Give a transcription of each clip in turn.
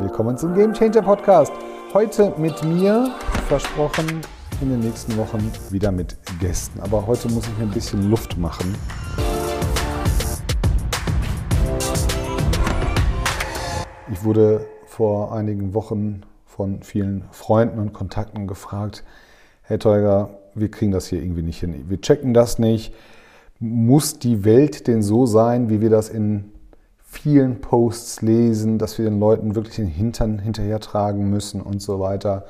Willkommen zum Game Changer Podcast. Heute mit mir, versprochen, in den nächsten Wochen wieder mit Gästen. Aber heute muss ich ein bisschen Luft machen. Ich wurde vor einigen Wochen von vielen Freunden und Kontakten gefragt, Herr Teuger, wir kriegen das hier irgendwie nicht hin. Wir checken das nicht. Muss die Welt denn so sein, wie wir das in vielen Posts lesen, dass wir den Leuten wirklich den Hintern hinterhertragen müssen und so weiter.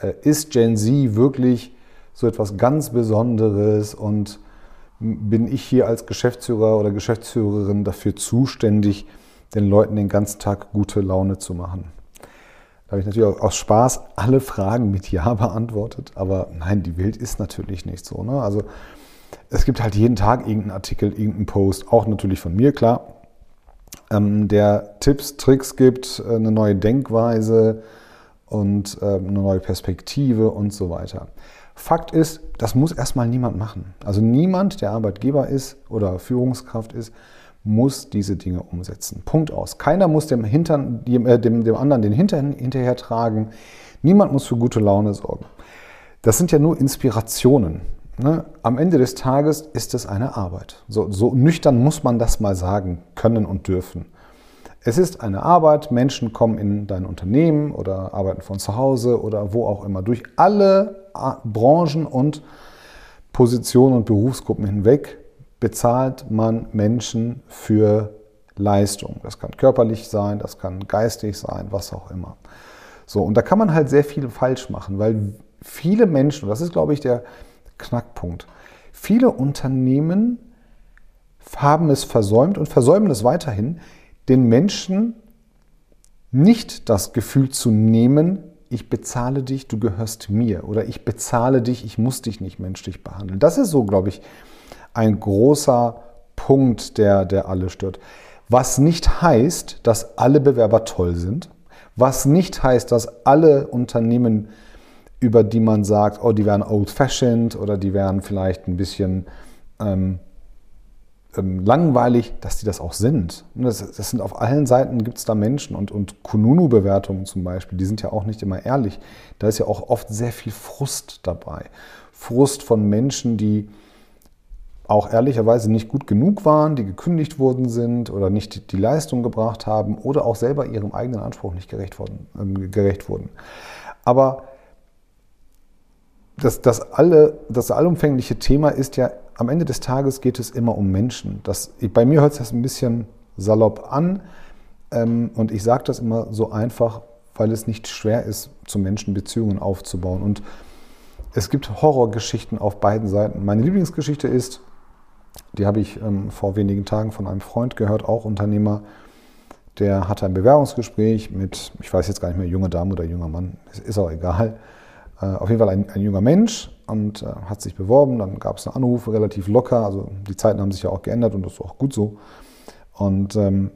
Äh, ist Gen Z wirklich so etwas ganz Besonderes und bin ich hier als Geschäftsführer oder Geschäftsführerin dafür zuständig, den Leuten den ganzen Tag gute Laune zu machen? Da habe ich natürlich auch aus Spaß alle Fragen mit Ja beantwortet, aber nein, die Welt ist natürlich nicht so. Ne? Also es gibt halt jeden Tag irgendeinen Artikel, irgendeinen Post, auch natürlich von mir, klar, ähm, der Tipps, Tricks gibt, äh, eine neue Denkweise und äh, eine neue Perspektive und so weiter. Fakt ist, das muss erstmal niemand machen. Also niemand, der Arbeitgeber ist oder Führungskraft ist, muss diese Dinge umsetzen. Punkt aus. Keiner muss dem, Hintern, äh, dem, dem anderen den Hintern hinterher tragen. Niemand muss für gute Laune sorgen. Das sind ja nur Inspirationen. Ne? Am Ende des Tages ist es eine Arbeit. So, so nüchtern muss man das mal sagen können und dürfen. Es ist eine Arbeit, Menschen kommen in dein Unternehmen oder arbeiten von zu Hause oder wo auch immer. Durch alle Branchen und Positionen und Berufsgruppen hinweg bezahlt man Menschen für Leistung. Das kann körperlich sein, das kann geistig sein, was auch immer. So, und da kann man halt sehr viel falsch machen, weil viele Menschen, das ist, glaube ich, der, Knackpunkt. Viele Unternehmen haben es versäumt und versäumen es weiterhin, den Menschen nicht das Gefühl zu nehmen, ich bezahle dich, du gehörst mir oder ich bezahle dich, ich muss dich nicht menschlich behandeln. Das ist so, glaube ich, ein großer Punkt, der, der alle stört. Was nicht heißt, dass alle Bewerber toll sind, was nicht heißt, dass alle Unternehmen über die man sagt, oh, die wären old-fashioned oder die wären vielleicht ein bisschen ähm, ähm, langweilig, dass die das auch sind. Das, das sind auf allen Seiten gibt es da Menschen und, und Kununu-Bewertungen zum Beispiel, die sind ja auch nicht immer ehrlich. Da ist ja auch oft sehr viel Frust dabei. Frust von Menschen, die auch ehrlicherweise nicht gut genug waren, die gekündigt worden sind oder nicht die Leistung gebracht haben oder auch selber ihrem eigenen Anspruch nicht gerecht, worden, äh, gerecht wurden. Aber das, das, alle, das allumfängliche Thema ist ja, am Ende des Tages geht es immer um Menschen. Das, bei mir hört sich das ein bisschen salopp an ähm, und ich sage das immer so einfach, weil es nicht schwer ist, zu Menschen Beziehungen aufzubauen. Und es gibt Horrorgeschichten auf beiden Seiten. Meine Lieblingsgeschichte ist, die habe ich ähm, vor wenigen Tagen von einem Freund gehört, auch Unternehmer, der hatte ein Bewerbungsgespräch mit, ich weiß jetzt gar nicht mehr, junger Dame oder junger Mann, ist auch egal. Äh, auf jeden Fall ein, ein junger Mensch und äh, hat sich beworben. Dann gab es einen Anruf, relativ locker. Also die Zeiten haben sich ja auch geändert und das ist auch gut so. Und ähm,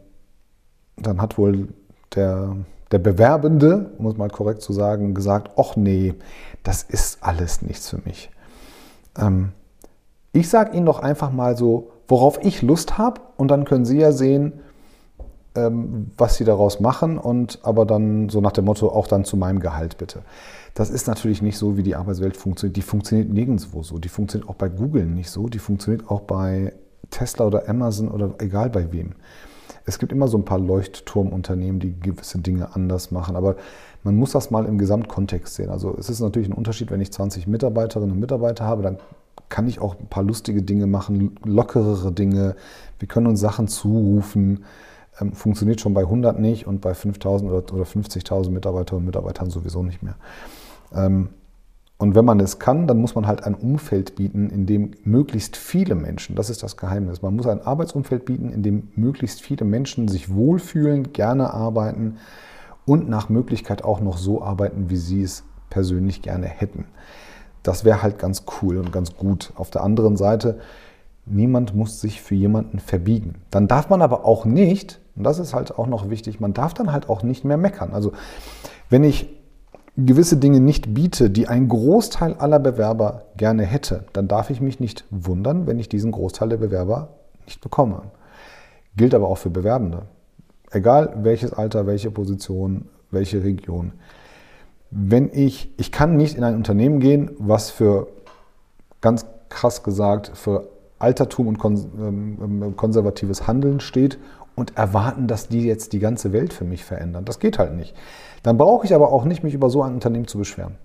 dann hat wohl der, der Bewerbende, muss man korrekt zu sagen, gesagt, ach nee, das ist alles nichts für mich. Ähm, ich sage Ihnen doch einfach mal so, worauf ich Lust habe und dann können Sie ja sehen, ähm, was Sie daraus machen und aber dann so nach dem Motto auch dann zu meinem Gehalt bitte. Das ist natürlich nicht so, wie die Arbeitswelt funktioniert. Die funktioniert nirgendwo so. Die funktioniert auch bei Google nicht so. Die funktioniert auch bei Tesla oder Amazon oder egal bei wem. Es gibt immer so ein paar Leuchtturmunternehmen, die gewisse Dinge anders machen, aber man muss das mal im Gesamtkontext sehen. Also es ist natürlich ein Unterschied, wenn ich 20 Mitarbeiterinnen und Mitarbeiter habe, dann kann ich auch ein paar lustige Dinge machen, lockerere Dinge. Wir können uns Sachen zurufen. Ähm, funktioniert schon bei 100 nicht und bei 5.000 oder, oder 50.000 Mitarbeiterinnen und Mitarbeitern sowieso nicht mehr. Ähm, und wenn man es kann, dann muss man halt ein Umfeld bieten, in dem möglichst viele Menschen, das ist das Geheimnis, man muss ein Arbeitsumfeld bieten, in dem möglichst viele Menschen sich wohlfühlen, gerne arbeiten und nach Möglichkeit auch noch so arbeiten, wie sie es persönlich gerne hätten. Das wäre halt ganz cool und ganz gut. Auf der anderen Seite, niemand muss sich für jemanden verbiegen. Dann darf man aber auch nicht, und das ist halt auch noch wichtig, man darf dann halt auch nicht mehr meckern. Also wenn ich gewisse Dinge nicht biete, die ein Großteil aller Bewerber gerne hätte, dann darf ich mich nicht wundern, wenn ich diesen Großteil der Bewerber nicht bekomme. Gilt aber auch für Bewerbende. Egal welches Alter, welche Position, welche Region. Wenn ich, ich kann nicht in ein Unternehmen gehen, was für, ganz krass gesagt, für Altertum und ähm, ähm, konservatives Handeln steht und erwarten, dass die jetzt die ganze Welt für mich verändern. Das geht halt nicht. Dann brauche ich aber auch nicht, mich über so ein Unternehmen zu beschweren.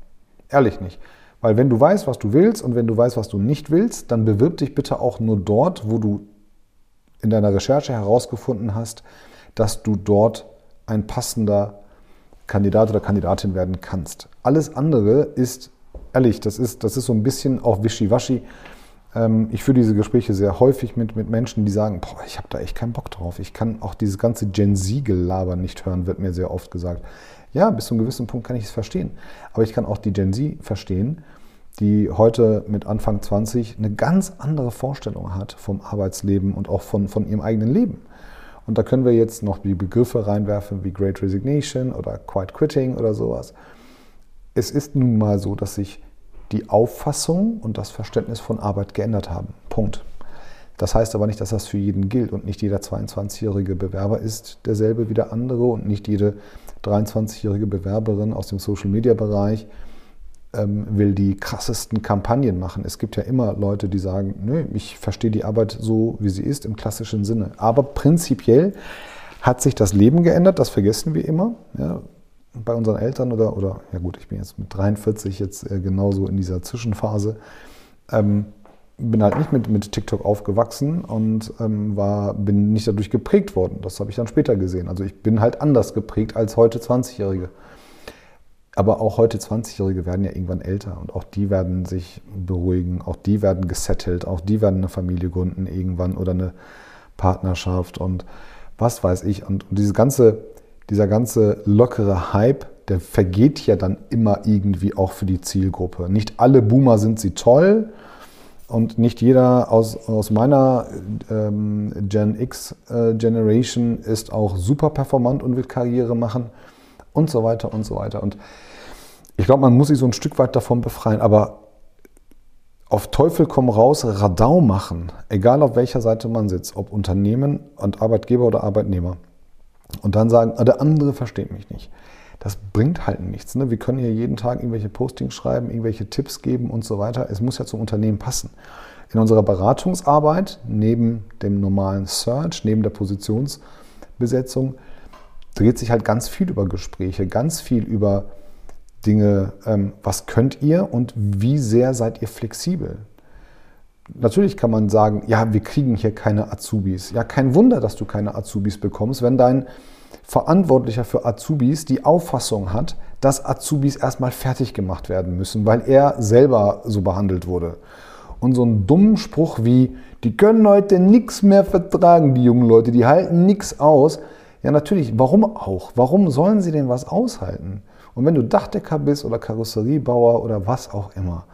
Ehrlich nicht. Weil wenn du weißt, was du willst und wenn du weißt, was du nicht willst, dann bewirb dich bitte auch nur dort, wo du in deiner Recherche herausgefunden hast, dass du dort ein passender Kandidat oder Kandidatin werden kannst. Alles andere ist, ehrlich, das ist, das ist so ein bisschen auch wischiwaschi. Ähm, ich führe diese Gespräche sehr häufig mit, mit Menschen, die sagen, boah, ich habe da echt keinen Bock drauf. Ich kann auch dieses ganze Gen Z-Gelaber nicht hören, wird mir sehr oft gesagt. Ja, bis zu einem gewissen Punkt kann ich es verstehen. Aber ich kann auch die Gen Z verstehen, die heute mit Anfang 20 eine ganz andere Vorstellung hat vom Arbeitsleben und auch von, von ihrem eigenen Leben. Und da können wir jetzt noch die Begriffe reinwerfen wie Great Resignation oder Quiet Quitting oder sowas. Es ist nun mal so, dass sich die Auffassung und das Verständnis von Arbeit geändert haben. Punkt. Das heißt aber nicht, dass das für jeden gilt und nicht jeder 22-jährige Bewerber ist derselbe wie der andere und nicht jede 23-jährige Bewerberin aus dem Social-Media-Bereich ähm, will die krassesten Kampagnen machen. Es gibt ja immer Leute, die sagen, nö, ich verstehe die Arbeit so, wie sie ist, im klassischen Sinne. Aber prinzipiell hat sich das Leben geändert, das vergessen wir immer. Ja, bei unseren Eltern oder, oder, ja gut, ich bin jetzt mit 43 jetzt äh, genauso in dieser Zwischenphase. Ähm, bin halt nicht mit, mit TikTok aufgewachsen und ähm, war, bin nicht dadurch geprägt worden. Das habe ich dann später gesehen. Also ich bin halt anders geprägt als heute 20-Jährige. Aber auch heute 20-Jährige werden ja irgendwann älter und auch die werden sich beruhigen, auch die werden gesettelt, auch die werden eine Familie gründen irgendwann oder eine Partnerschaft und was weiß ich. Und diese ganze, dieser ganze lockere Hype, der vergeht ja dann immer irgendwie auch für die Zielgruppe. Nicht alle Boomer sind sie toll und nicht jeder aus, aus meiner ähm, Gen X äh, Generation ist auch super performant und will Karriere machen und so weiter und so weiter. Und ich glaube, man muss sich so ein Stück weit davon befreien, aber auf Teufel komm raus, Radau machen, egal auf welcher Seite man sitzt, ob Unternehmen und Arbeitgeber oder Arbeitnehmer. Und dann sagen, der andere versteht mich nicht. Das bringt halt nichts. Ne? Wir können hier jeden Tag irgendwelche Postings schreiben, irgendwelche Tipps geben und so weiter. Es muss ja zum Unternehmen passen. In unserer Beratungsarbeit, neben dem normalen Search, neben der Positionsbesetzung, dreht sich halt ganz viel über Gespräche, ganz viel über Dinge, ähm, was könnt ihr und wie sehr seid ihr flexibel? Natürlich kann man sagen, ja, wir kriegen hier keine Azubis. Ja, kein Wunder, dass du keine Azubis bekommst, wenn dein Verantwortlicher für Azubis die Auffassung hat, dass Azubis erstmal fertig gemacht werden müssen, weil er selber so behandelt wurde. Und so einen dummen Spruch wie, die können heute nichts mehr vertragen, die jungen Leute, die halten nichts aus. Ja, natürlich, warum auch? Warum sollen sie denn was aushalten? Und wenn du Dachdecker bist oder Karosseriebauer oder was auch immer,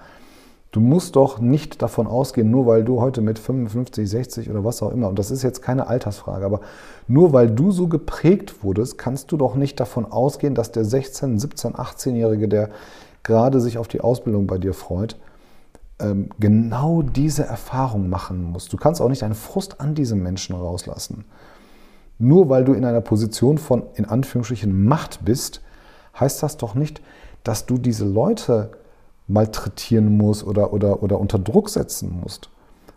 du musst doch nicht davon ausgehen, nur weil du heute mit 55, 60 oder was auch immer, und das ist jetzt keine Altersfrage, aber nur weil du so geprägt wurdest, kannst du doch nicht davon ausgehen, dass der 16, 17, 18-Jährige, der gerade sich auf die Ausbildung bei dir freut, ähm, genau diese Erfahrung machen muss. Du kannst auch nicht einen Frust an diesem Menschen rauslassen. Nur weil du in einer Position von, in Anführungsstrichen, Macht bist, heißt das doch nicht, dass du diese Leute malträtieren musst oder, oder, oder unter Druck setzen musst.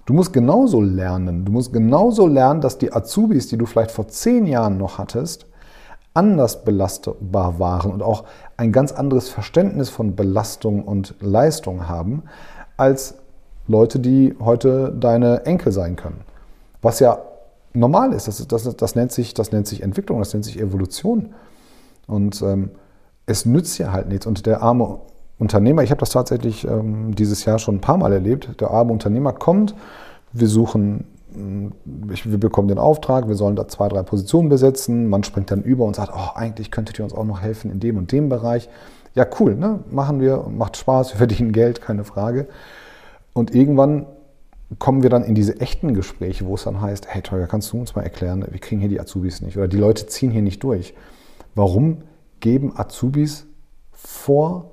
Du musst genauso lernen. Du musst genauso lernen, dass die Azubis, die du vielleicht vor zehn Jahren noch hattest, anders belastbar waren und auch ein ganz anderes Verständnis von Belastung und Leistung haben, als Leute, die heute deine Enkel sein können. Was ja normal ist, das, das, das, nennt, sich, das nennt sich Entwicklung, das nennt sich Evolution. Und ähm, es nützt ja halt nichts. Und der arme Unternehmer, ich habe das tatsächlich ähm, dieses Jahr schon ein paar Mal erlebt, der arme Unternehmer kommt, wir suchen, mm, wir bekommen den Auftrag, wir sollen da zwei, drei Positionen besetzen, man springt dann über und sagt, oh, eigentlich könntet ihr uns auch noch helfen in dem und dem Bereich. Ja, cool, ne? machen wir, macht Spaß, wir verdienen Geld, keine Frage. Und irgendwann kommen wir dann in diese echten Gespräche, wo es dann heißt, hey Teuer, kannst du uns mal erklären, wir kriegen hier die Azubis nicht oder die Leute ziehen hier nicht durch. Warum geben Azubis vor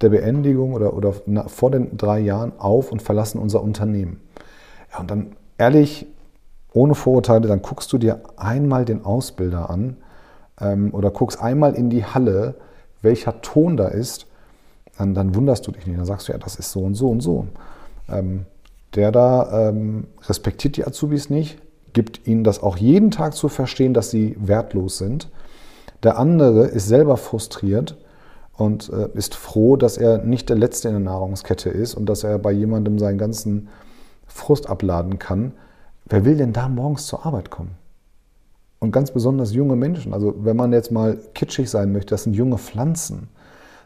der Beendigung oder, oder vor den drei Jahren auf und verlassen unser Unternehmen. Ja, und dann ehrlich, ohne Vorurteile, dann guckst du dir einmal den Ausbilder an ähm, oder guckst einmal in die Halle, welcher Ton da ist, dann, dann, wunderst du dich nicht. Dann sagst du, ja, das ist so und so und so. Ähm, der da ähm, respektiert die Azubis nicht, gibt ihnen das auch jeden Tag zu verstehen, dass sie wertlos sind. Der andere ist selber frustriert und äh, ist froh, dass er nicht der Letzte in der Nahrungskette ist und dass er bei jemandem seinen ganzen Frust abladen kann. Wer will denn da morgens zur Arbeit kommen? Und ganz besonders junge Menschen. Also wenn man jetzt mal kitschig sein möchte, das sind junge Pflanzen.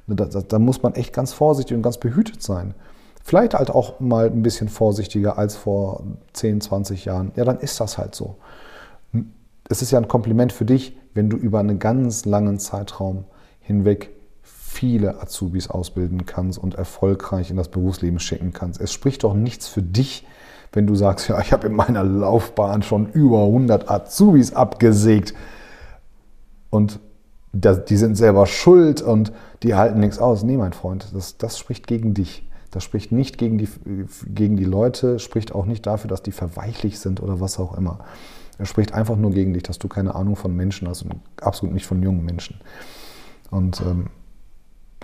Da, da, da muss man echt ganz vorsichtig und ganz behütet sein. Vielleicht halt auch mal ein bisschen vorsichtiger als vor 10, 20 Jahren. Ja, dann ist das halt so. Es ist ja ein Kompliment für dich, wenn du über einen ganz langen Zeitraum hinweg viele Azubis ausbilden kannst und erfolgreich in das Berufsleben schicken kannst. Es spricht doch nichts für dich, wenn du sagst, ja, ich habe in meiner Laufbahn schon über 100 Azubis abgesägt und die sind selber schuld und die halten nichts aus. Nee, mein Freund, das, das spricht gegen dich. Das spricht nicht gegen die, gegen die Leute, spricht auch nicht dafür, dass die verweichlich sind oder was auch immer. Er spricht einfach nur gegen dich, dass du keine Ahnung von Menschen hast und absolut nicht von jungen Menschen. Und ähm,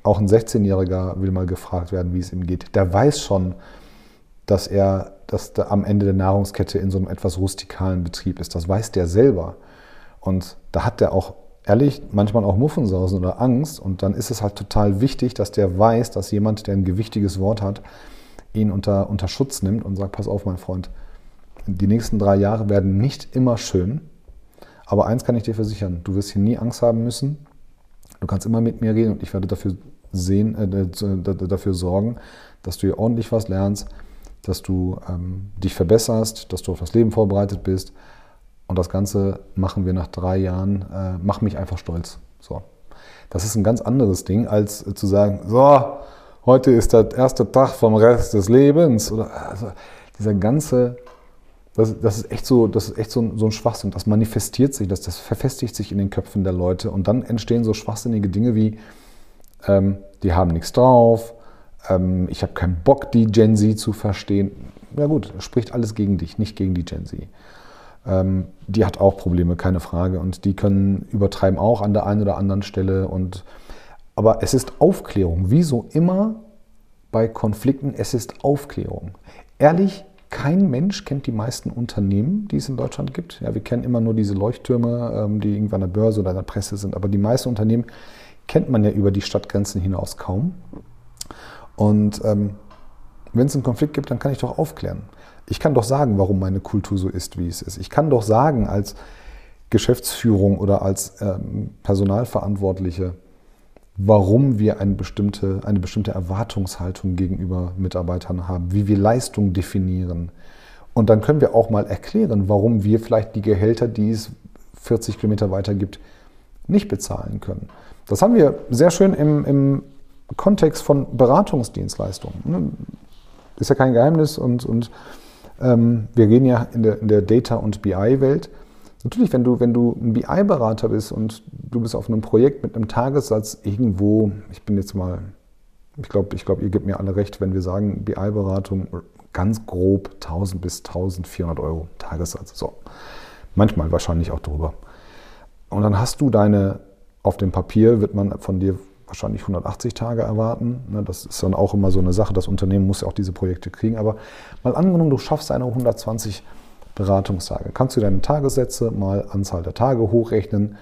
auch ein 16-Jähriger will mal gefragt werden, wie es ihm geht. Der weiß schon, dass er dass der am Ende der Nahrungskette in so einem etwas rustikalen Betrieb ist. Das weiß der selber. Und da hat der auch ehrlich manchmal auch Muffensausen oder Angst. Und dann ist es halt total wichtig, dass der weiß, dass jemand, der ein gewichtiges Wort hat, ihn unter, unter Schutz nimmt und sagt, pass auf, mein Freund, die nächsten drei Jahre werden nicht immer schön. Aber eins kann ich dir versichern, du wirst hier nie Angst haben müssen. Du kannst immer mit mir reden und ich werde dafür, sehen, äh, dafür sorgen, dass du hier ordentlich was lernst, dass du ähm, dich verbesserst, dass du auf das Leben vorbereitet bist. Und das Ganze machen wir nach drei Jahren, äh, mach mich einfach stolz. So. Das ist ein ganz anderes Ding, als zu sagen, so, heute ist der erste Tag vom Rest des Lebens. Oder also, dieser ganze, das, das, ist echt so, das ist echt so, so ein Schwachsinn. Das manifestiert sich, das, das verfestigt sich in den Köpfen der Leute und dann entstehen so schwachsinnige Dinge wie, ähm, die haben nichts drauf, ähm, ich habe keinen Bock, die Gen Z zu verstehen. Ja gut, spricht alles gegen dich, nicht gegen die Gen Z. Ähm, die hat auch Probleme, keine Frage. Und die können übertreiben auch an der einen oder anderen Stelle. Und, aber es ist Aufklärung. Wie so immer bei Konflikten, es ist Aufklärung. Ehrlich, kein Mensch kennt die meisten Unternehmen, die es in Deutschland gibt. Ja, wir kennen immer nur diese Leuchttürme, ähm, die irgendwann an der Börse oder an der Presse sind. Aber die meisten Unternehmen kennt man ja über die Stadtgrenzen hinaus kaum. Und ähm, wenn es einen Konflikt gibt, dann kann ich doch aufklären. Ich kann doch sagen, warum meine Kultur so ist, wie es ist. Ich kann doch sagen als Geschäftsführung oder als ähm, Personalverantwortliche, warum wir eine bestimmte, eine bestimmte Erwartungshaltung gegenüber Mitarbeitern haben, wie wir Leistung definieren. Und dann können wir auch mal erklären, warum wir vielleicht die Gehälter, die es 40 Kilometer weiter gibt, nicht bezahlen können. Das haben wir sehr schön im, im Kontext von Beratungsdienstleistungen. Ne? Ist ja kein Geheimnis und, und ähm, wir reden ja in der, in der Data- und BI-Welt. Natürlich, wenn du, wenn du ein BI-Berater bist und du bist auf einem Projekt mit einem Tagessatz irgendwo, ich bin jetzt mal, ich glaube, ich glaub, ihr gebt mir alle recht, wenn wir sagen, BI-Beratung ganz grob 1000 bis 1400 Euro Tagessatz. So. Manchmal wahrscheinlich auch drüber. Und dann hast du deine, auf dem Papier wird man von dir wahrscheinlich 180 Tage erwarten. Ne, das ist dann auch immer so eine Sache. Das Unternehmen muss ja auch diese Projekte kriegen. Aber mal angenommen, du schaffst eine 120 Beratungstage. Kannst du deine Tagessätze mal Anzahl der Tage hochrechnen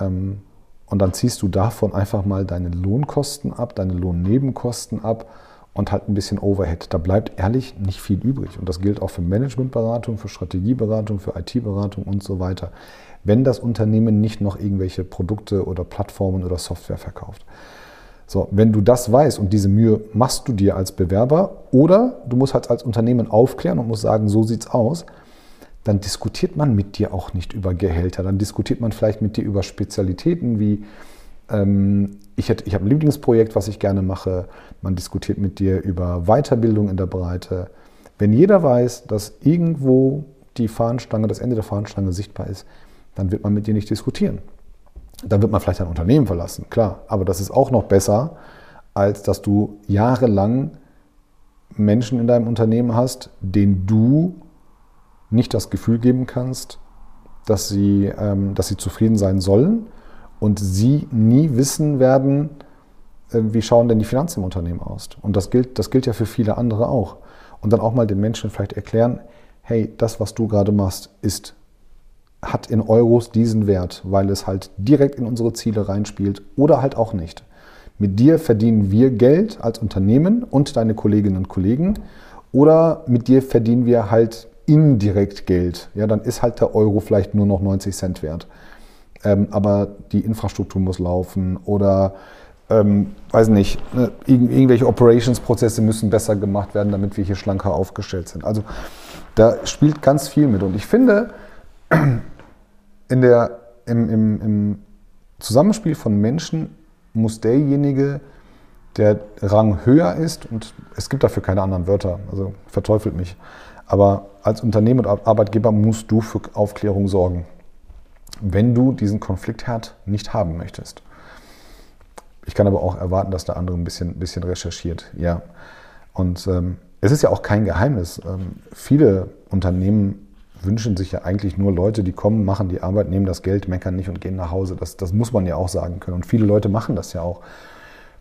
ähm, und dann ziehst du davon einfach mal deine Lohnkosten ab, deine Lohnnebenkosten ab und halt ein bisschen Overhead. Da bleibt ehrlich nicht viel übrig. Und das gilt auch für Managementberatung, für Strategieberatung, für IT-Beratung und so weiter wenn das Unternehmen nicht noch irgendwelche Produkte oder Plattformen oder Software verkauft. So, wenn du das weißt und diese Mühe machst du dir als Bewerber oder du musst halt als Unternehmen aufklären und musst sagen, so sieht's aus, dann diskutiert man mit dir auch nicht über Gehälter. Dann diskutiert man vielleicht mit dir über Spezialitäten wie ähm, ich, ich habe ein Lieblingsprojekt, was ich gerne mache. Man diskutiert mit dir über Weiterbildung in der Breite. Wenn jeder weiß, dass irgendwo die Fahnenstange, das Ende der Fahnenstange sichtbar ist, dann wird man mit dir nicht diskutieren. Dann wird man vielleicht ein Unternehmen verlassen, klar. Aber das ist auch noch besser, als dass du jahrelang Menschen in deinem Unternehmen hast, denen du nicht das Gefühl geben kannst, dass sie, ähm, dass sie zufrieden sein sollen und sie nie wissen werden, äh, wie schauen denn die Finanzen im Unternehmen aus. Und das gilt, das gilt ja für viele andere auch. Und dann auch mal den Menschen vielleicht erklären, hey, das, was du gerade machst, ist, hat in Euros diesen Wert, weil es halt direkt in unsere Ziele reinspielt oder halt auch nicht. Mit dir verdienen wir Geld als Unternehmen und deine Kolleginnen und Kollegen oder mit dir verdienen wir halt indirekt Geld. Ja, dann ist halt der Euro vielleicht nur noch 90 Cent wert. Ähm, aber die Infrastruktur muss laufen oder ähm, weiß nicht, ne, irgendwelche Operations-Prozesse müssen besser gemacht werden, damit wir hier schlanker aufgestellt sind. Also da spielt ganz viel mit. Und ich finde, in der, im, im, im Zusammenspiel von Menschen muss derjenige, der Rang höher ist, und es gibt dafür keine anderen Wörter, also verteufelt mich, aber als Unternehmen und Arbeitgeber musst du für Aufklärung sorgen, wenn du diesen Konfliktherd nicht haben möchtest. Ich kann aber auch erwarten, dass der andere ein bisschen, bisschen recherchiert. Ja. Und ähm, es ist ja auch kein Geheimnis. Ähm, viele Unternehmen wünschen sich ja eigentlich nur Leute, die kommen, machen die Arbeit, nehmen das Geld, meckern nicht und gehen nach Hause. Das, das muss man ja auch sagen können. Und viele Leute machen das ja auch.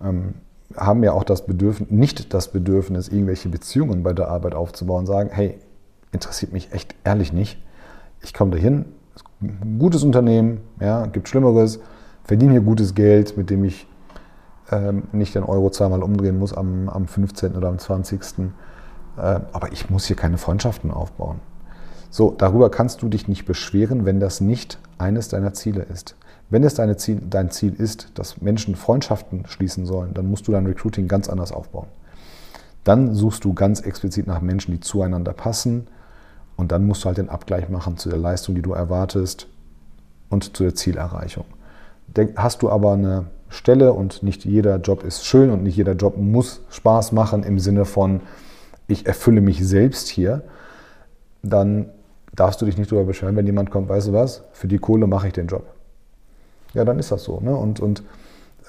Ähm, haben ja auch das Bedürfnis, nicht das Bedürfnis, irgendwelche Beziehungen bei der Arbeit aufzubauen, sagen, hey, interessiert mich echt ehrlich nicht. Ich komme dahin, ein gutes Unternehmen, ja, gibt Schlimmeres, verdiene hier gutes Geld, mit dem ich ähm, nicht den Euro zweimal umdrehen muss am, am 15. oder am 20. Äh, aber ich muss hier keine Freundschaften aufbauen. So, darüber kannst du dich nicht beschweren, wenn das nicht eines deiner Ziele ist. Wenn es Ziel, dein Ziel ist, dass Menschen Freundschaften schließen sollen, dann musst du dein Recruiting ganz anders aufbauen. Dann suchst du ganz explizit nach Menschen, die zueinander passen. Und dann musst du halt den Abgleich machen zu der Leistung, die du erwartest und zu der Zielerreichung. Hast du aber eine Stelle und nicht jeder Job ist schön und nicht jeder Job muss Spaß machen im Sinne von, ich erfülle mich selbst hier, dann darfst du dich nicht darüber beschweren, wenn jemand kommt, weißt du was, für die Kohle mache ich den Job. Ja, dann ist das so. Ne? Und, und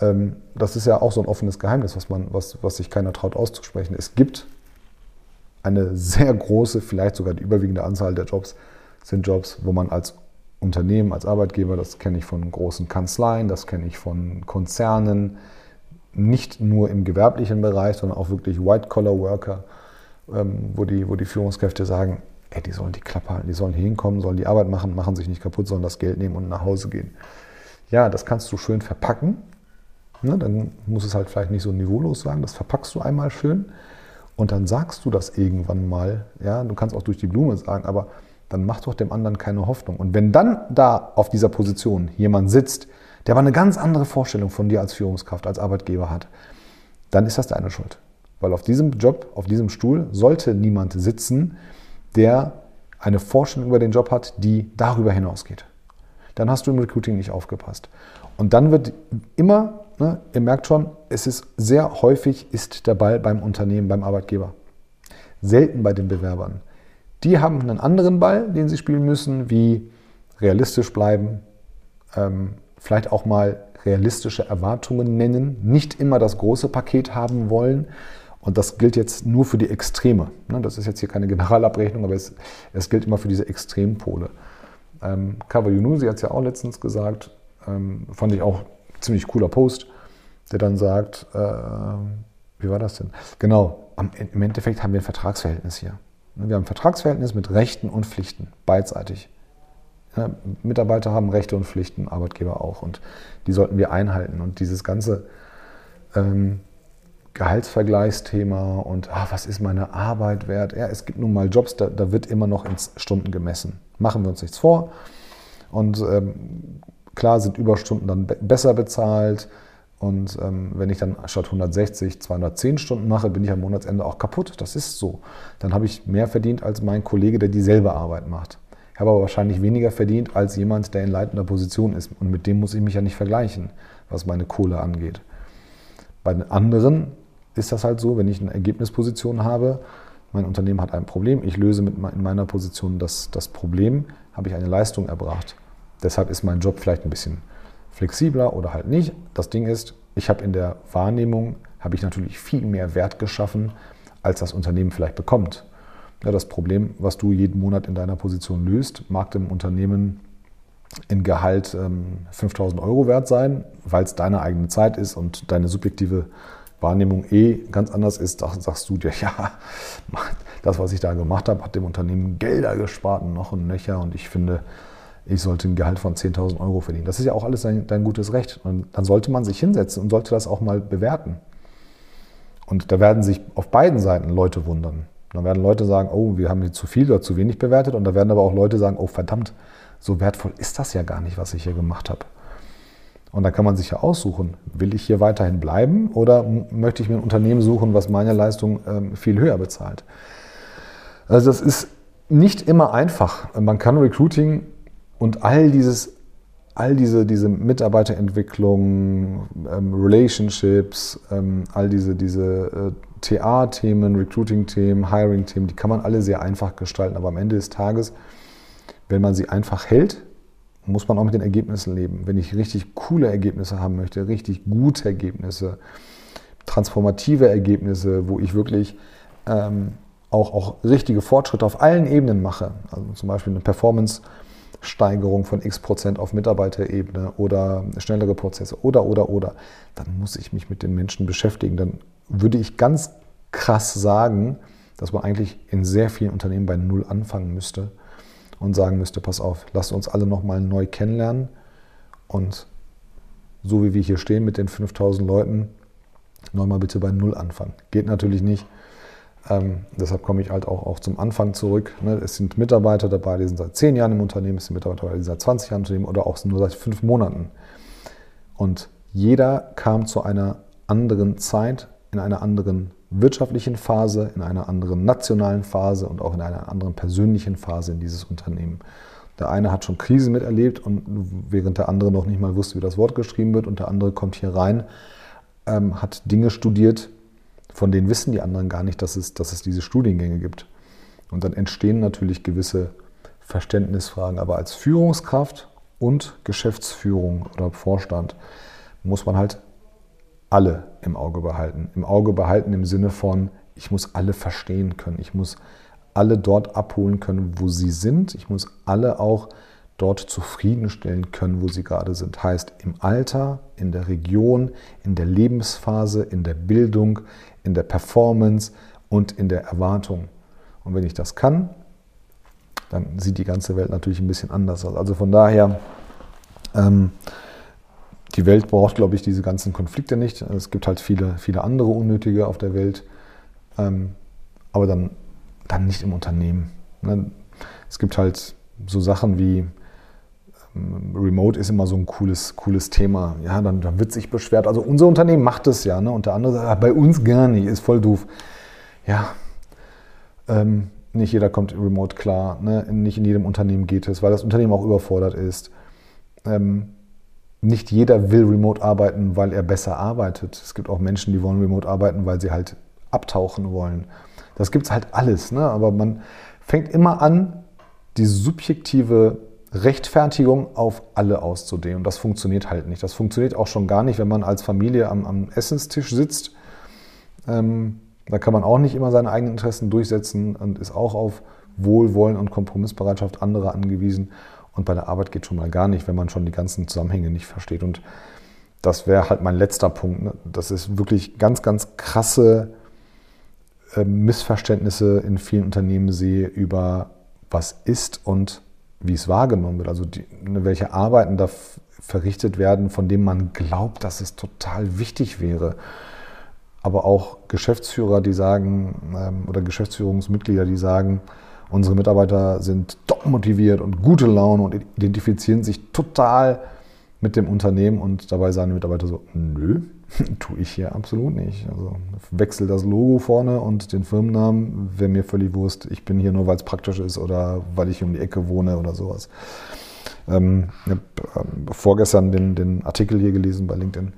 ähm, das ist ja auch so ein offenes Geheimnis, was, man, was, was sich keiner traut auszusprechen. Es gibt eine sehr große, vielleicht sogar die überwiegende Anzahl der Jobs, sind Jobs, wo man als Unternehmen, als Arbeitgeber, das kenne ich von großen Kanzleien, das kenne ich von Konzernen, nicht nur im gewerblichen Bereich, sondern auch wirklich White-Collar-Worker, ähm, wo, die, wo die Führungskräfte sagen, ey, die sollen die Klappe halten, die sollen hier hinkommen, sollen die Arbeit machen, machen sich nicht kaputt, sollen das Geld nehmen und nach Hause gehen. Ja, das kannst du schön verpacken. Ne, dann muss es halt vielleicht nicht so niveaulos sein. Das verpackst du einmal schön und dann sagst du das irgendwann mal. Ja, du kannst auch durch die Blume sagen, aber dann mach doch dem anderen keine Hoffnung. Und wenn dann da auf dieser Position jemand sitzt, der aber eine ganz andere Vorstellung von dir als Führungskraft, als Arbeitgeber hat, dann ist das deine Schuld. Weil auf diesem Job, auf diesem Stuhl sollte niemand sitzen, der eine Vorstellung über den Job hat, die darüber hinausgeht. Dann hast du im Recruiting nicht aufgepasst. Und dann wird immer, ne, ihr merkt schon, es ist sehr häufig ist der Ball beim Unternehmen, beim Arbeitgeber. Selten bei den Bewerbern. Die haben einen anderen Ball, den sie spielen müssen, wie realistisch bleiben, ähm, vielleicht auch mal realistische Erwartungen nennen, nicht immer das große Paket haben wollen. Und das gilt jetzt nur für die Extreme. Ne? Das ist jetzt hier keine Generalabrechnung, aber es, es gilt immer für diese Extrempole. Ähm, Kawa Yunusi hat es ja auch letztens gesagt, ähm, fand ich auch ziemlich cooler Post, der dann sagt, äh, wie war das denn? Genau, am, im Endeffekt haben wir ein Vertragsverhältnis hier. Wir haben ein Vertragsverhältnis mit Rechten und Pflichten, beidseitig. Ja, Mitarbeiter haben Rechte und Pflichten, Arbeitgeber auch. Und die sollten wir einhalten. Und dieses ganze ähm, Gehaltsvergleichsthema und ah, was ist meine Arbeit wert? Ja, es gibt nun mal Jobs, da, da wird immer noch in Stunden gemessen. Machen wir uns nichts vor. Und ähm, klar sind Überstunden dann be besser bezahlt. Und ähm, wenn ich dann statt 160 210 Stunden mache, bin ich am Monatsende auch kaputt. Das ist so. Dann habe ich mehr verdient als mein Kollege, der dieselbe Arbeit macht. Ich habe aber wahrscheinlich weniger verdient als jemand, der in leitender Position ist. Und mit dem muss ich mich ja nicht vergleichen, was meine Kohle angeht. Bei den anderen ist das halt so, wenn ich eine Ergebnisposition habe, mein Unternehmen hat ein Problem, ich löse mit in meiner Position das, das Problem, habe ich eine Leistung erbracht. Deshalb ist mein Job vielleicht ein bisschen flexibler oder halt nicht. Das Ding ist, ich habe in der Wahrnehmung, habe ich natürlich viel mehr Wert geschaffen, als das Unternehmen vielleicht bekommt. Ja, das Problem, was du jeden Monat in deiner Position löst, mag dem Unternehmen in Gehalt ähm, 5000 Euro wert sein, weil es deine eigene Zeit ist und deine subjektive Wahrnehmung eh ganz anders ist, sagst du dir, ja, das, was ich da gemacht habe, hat dem Unternehmen Gelder gespart und noch ein Nöcher und ich finde, ich sollte ein Gehalt von 10.000 Euro verdienen. Das ist ja auch alles dein, dein, gutes Recht. Und dann sollte man sich hinsetzen und sollte das auch mal bewerten. Und da werden sich auf beiden Seiten Leute wundern. Dann werden Leute sagen, oh, wir haben hier zu viel oder zu wenig bewertet. Und da werden aber auch Leute sagen, oh verdammt, so wertvoll ist das ja gar nicht, was ich hier gemacht habe. Und da kann man sich ja aussuchen, will ich hier weiterhin bleiben oder möchte ich mir ein Unternehmen suchen, was meine Leistung ähm, viel höher bezahlt. Also das ist nicht immer einfach. Man kann Recruiting und all dieses, all diese, diese Mitarbeiterentwicklung, ähm, Relationships, ähm, all diese, diese äh, TA-Themen, Recruiting-Themen, Hiring-Themen, die kann man alle sehr einfach gestalten. Aber am Ende des Tages, wenn man sie einfach hält, muss man auch mit den Ergebnissen leben. Wenn ich richtig coole Ergebnisse haben möchte, richtig gute Ergebnisse, transformative Ergebnisse, wo ich wirklich ähm, auch, auch richtige Fortschritte auf allen Ebenen mache, also zum Beispiel eine Performance-Steigerung von x Prozent auf Mitarbeiterebene oder schnellere Prozesse oder, oder, oder, dann muss ich mich mit den Menschen beschäftigen. Dann würde ich ganz krass sagen, dass man eigentlich in sehr vielen Unternehmen bei Null anfangen müsste und sagen müsste, pass auf, lasst uns alle nochmal neu kennenlernen und so wie wir hier stehen mit den 5000 Leuten, nochmal bitte bei Null anfangen. Geht natürlich nicht. Ähm, deshalb komme ich halt auch, auch zum Anfang zurück. Ne? Es sind Mitarbeiter dabei, die sind seit 10 Jahren im Unternehmen, es sind Mitarbeiter dabei, die sind seit 20 Jahren im Unternehmen oder auch nur seit 5 Monaten. Und jeder kam zu einer anderen Zeit, in einer anderen wirtschaftlichen Phase, in einer anderen nationalen Phase und auch in einer anderen persönlichen Phase in dieses Unternehmen. Der eine hat schon Krisen miterlebt und während der andere noch nicht mal wusste, wie das Wort geschrieben wird und der andere kommt hier rein, ähm, hat Dinge studiert, von denen wissen die anderen gar nicht, dass es, dass es diese Studiengänge gibt. Und dann entstehen natürlich gewisse Verständnisfragen. Aber als Führungskraft und Geschäftsführung oder Vorstand muss man halt alle im Auge behalten. Im Auge behalten im Sinne von, ich muss alle verstehen können. Ich muss alle dort abholen können, wo sie sind. Ich muss alle auch dort zufriedenstellen können, wo sie gerade sind. Heißt im Alter, in der Region, in der Lebensphase, in der Bildung, in der Performance und in der Erwartung. Und wenn ich das kann, dann sieht die ganze Welt natürlich ein bisschen anders aus. Also von daher, ähm, die Welt braucht, glaube ich, diese ganzen Konflikte nicht. Es gibt halt viele, viele andere unnötige auf der Welt, ähm, aber dann, dann nicht im Unternehmen. Ne? Es gibt halt so Sachen wie Remote ist immer so ein cooles, cooles Thema. Ja, dann, dann wird sich beschwert. Also unser Unternehmen macht es ja, ne? Und der andere sagt, ah, bei uns gar nicht, ist voll doof. Ja, ähm, nicht jeder kommt remote klar. Ne? Nicht in jedem Unternehmen geht es, weil das Unternehmen auch überfordert ist. Ähm, nicht jeder will remote arbeiten, weil er besser arbeitet. Es gibt auch Menschen, die wollen remote arbeiten, weil sie halt abtauchen wollen. Das gibt es halt alles. Ne? Aber man fängt immer an, die subjektive Rechtfertigung auf alle auszudehnen. Und das funktioniert halt nicht. Das funktioniert auch schon gar nicht, wenn man als Familie am, am Essenstisch sitzt. Ähm, da kann man auch nicht immer seine eigenen Interessen durchsetzen und ist auch auf Wohlwollen und Kompromissbereitschaft anderer angewiesen. Und bei der Arbeit geht schon mal gar nicht, wenn man schon die ganzen Zusammenhänge nicht versteht. Und das wäre halt mein letzter Punkt. Ne? Das ist wirklich ganz, ganz krasse äh, Missverständnisse in vielen Unternehmen sehe über was ist und wie es wahrgenommen wird. Also die, ne, welche Arbeiten da verrichtet werden, von denen man glaubt, dass es total wichtig wäre. Aber auch Geschäftsführer, die sagen, ähm, oder Geschäftsführungsmitglieder, die sagen, Unsere Mitarbeiter sind top motiviert und gute Laune und identifizieren sich total mit dem Unternehmen und dabei sagen die Mitarbeiter so, nö, tue ich hier absolut nicht. Also wechsel das Logo vorne und den Firmennamen, wäre mir völlig Wurst. Ich bin hier nur, weil es praktisch ist oder weil ich um die Ecke wohne oder sowas. Ähm, ich habe ähm, vorgestern den, den Artikel hier gelesen bei LinkedIn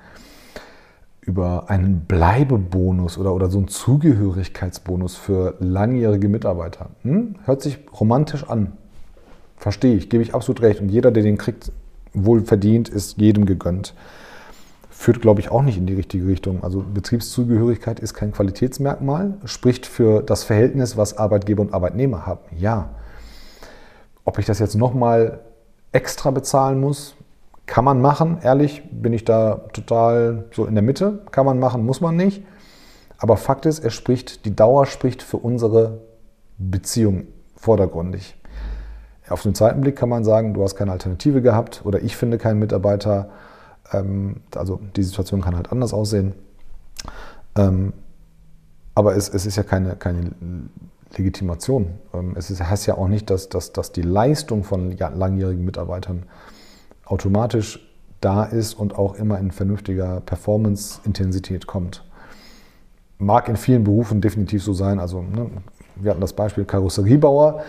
über einen Bleibebonus oder, oder so einen Zugehörigkeitsbonus für langjährige Mitarbeiter. Hm? Hört sich romantisch an. Verstehe ich, gebe ich absolut recht. Und jeder, der den kriegt, wohl verdient, ist jedem gegönnt. führt, glaube ich, auch nicht in die richtige Richtung. Also Betriebszugehörigkeit ist kein Qualitätsmerkmal, spricht für das Verhältnis, was Arbeitgeber und Arbeitnehmer haben. Ja. Ob ich das jetzt nochmal extra bezahlen muss, kann man machen. Ehrlich, bin ich da total so in der Mitte. Kann man machen, muss man nicht. Aber Fakt ist, er spricht, die Dauer spricht für unsere Beziehung vordergründig. Auf den zweiten Blick kann man sagen, du hast keine Alternative gehabt oder ich finde keinen Mitarbeiter. Ähm, also die Situation kann halt anders aussehen. Ähm, aber es, es, ist ja keine, keine Legitimation. Ähm, es ist, heißt ja auch nicht, dass, dass, dass die Leistung von langjährigen Mitarbeitern automatisch da ist und auch immer in vernünftiger Performance-Intensität kommt. Mag in vielen Berufen definitiv so sein. Also, ne, wir hatten das Beispiel Karosseriebauer,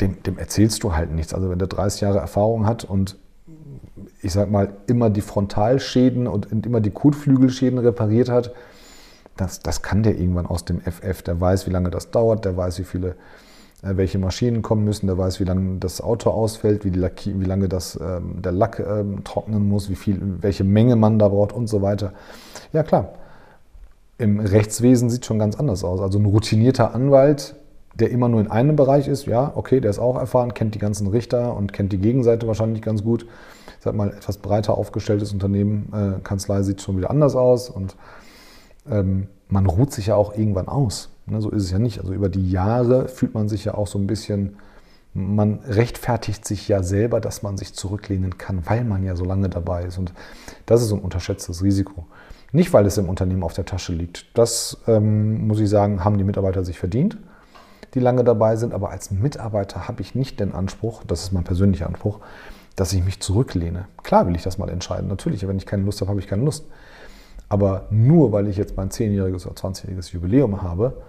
dem, dem erzählst du halt nichts. Also, wenn der 30 Jahre Erfahrung hat und ich sag mal, immer die Frontalschäden und immer die Kotflügelschäden repariert hat, das, das kann der irgendwann aus dem FF. Der weiß, wie lange das dauert, der weiß, wie viele, äh, welche Maschinen kommen müssen, der weiß, wie lange das Auto ausfällt, wie, Lacki, wie lange das, ähm, der Lack ähm, trocknen muss, wie viel, welche Menge man da braucht und so weiter. Ja klar, im Rechtswesen sieht schon ganz anders aus. Also ein routinierter Anwalt, der immer nur in einem Bereich ist, ja, okay, der ist auch erfahren, kennt die ganzen Richter und kennt die Gegenseite wahrscheinlich ganz gut. Ich sag mal, etwas breiter aufgestelltes Unternehmen, äh, Kanzlei sieht schon wieder anders aus und ähm, man ruht sich ja auch irgendwann aus. Ne, so ist es ja nicht. Also über die Jahre fühlt man sich ja auch so ein bisschen, man rechtfertigt sich ja selber, dass man sich zurücklehnen kann, weil man ja so lange dabei ist. Und das ist so ein unterschätztes Risiko. Nicht, weil es im Unternehmen auf der Tasche liegt. Das, ähm, muss ich sagen, haben die Mitarbeiter sich verdient, die lange dabei sind. Aber als Mitarbeiter habe ich nicht den Anspruch, das ist mein persönlicher Anspruch, dass ich mich zurücklehne. Klar will ich das mal entscheiden. Natürlich, wenn ich keine Lust habe, habe ich keine Lust. Aber nur weil ich jetzt mein 10-jähriges oder 20-jähriges Jubiläum habe,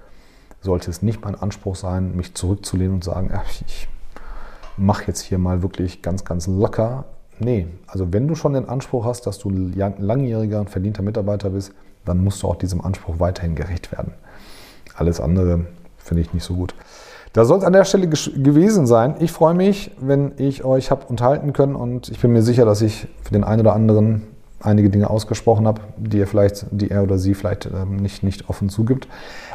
sollte es nicht mein Anspruch sein, mich zurückzulehnen und sagen, ich mache jetzt hier mal wirklich ganz, ganz locker. Nee, also wenn du schon den Anspruch hast, dass du langjähriger und verdienter Mitarbeiter bist, dann musst du auch diesem Anspruch weiterhin gerecht werden. Alles andere finde ich nicht so gut. Das soll es an der Stelle gewesen sein. Ich freue mich, wenn ich euch habe unterhalten können und ich bin mir sicher, dass ich für den einen oder anderen einige Dinge ausgesprochen habe, die er vielleicht, die er oder sie vielleicht ähm, nicht, nicht offen zugibt.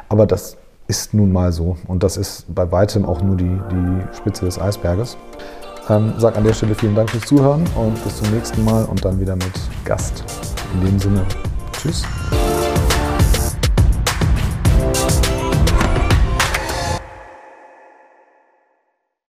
Aber das ist nun mal so und das ist bei weitem auch nur die, die Spitze des Eisberges. Ähm, sag an der Stelle vielen Dank fürs Zuhören und bis zum nächsten Mal und dann wieder mit Gast. In dem Sinne, tschüss.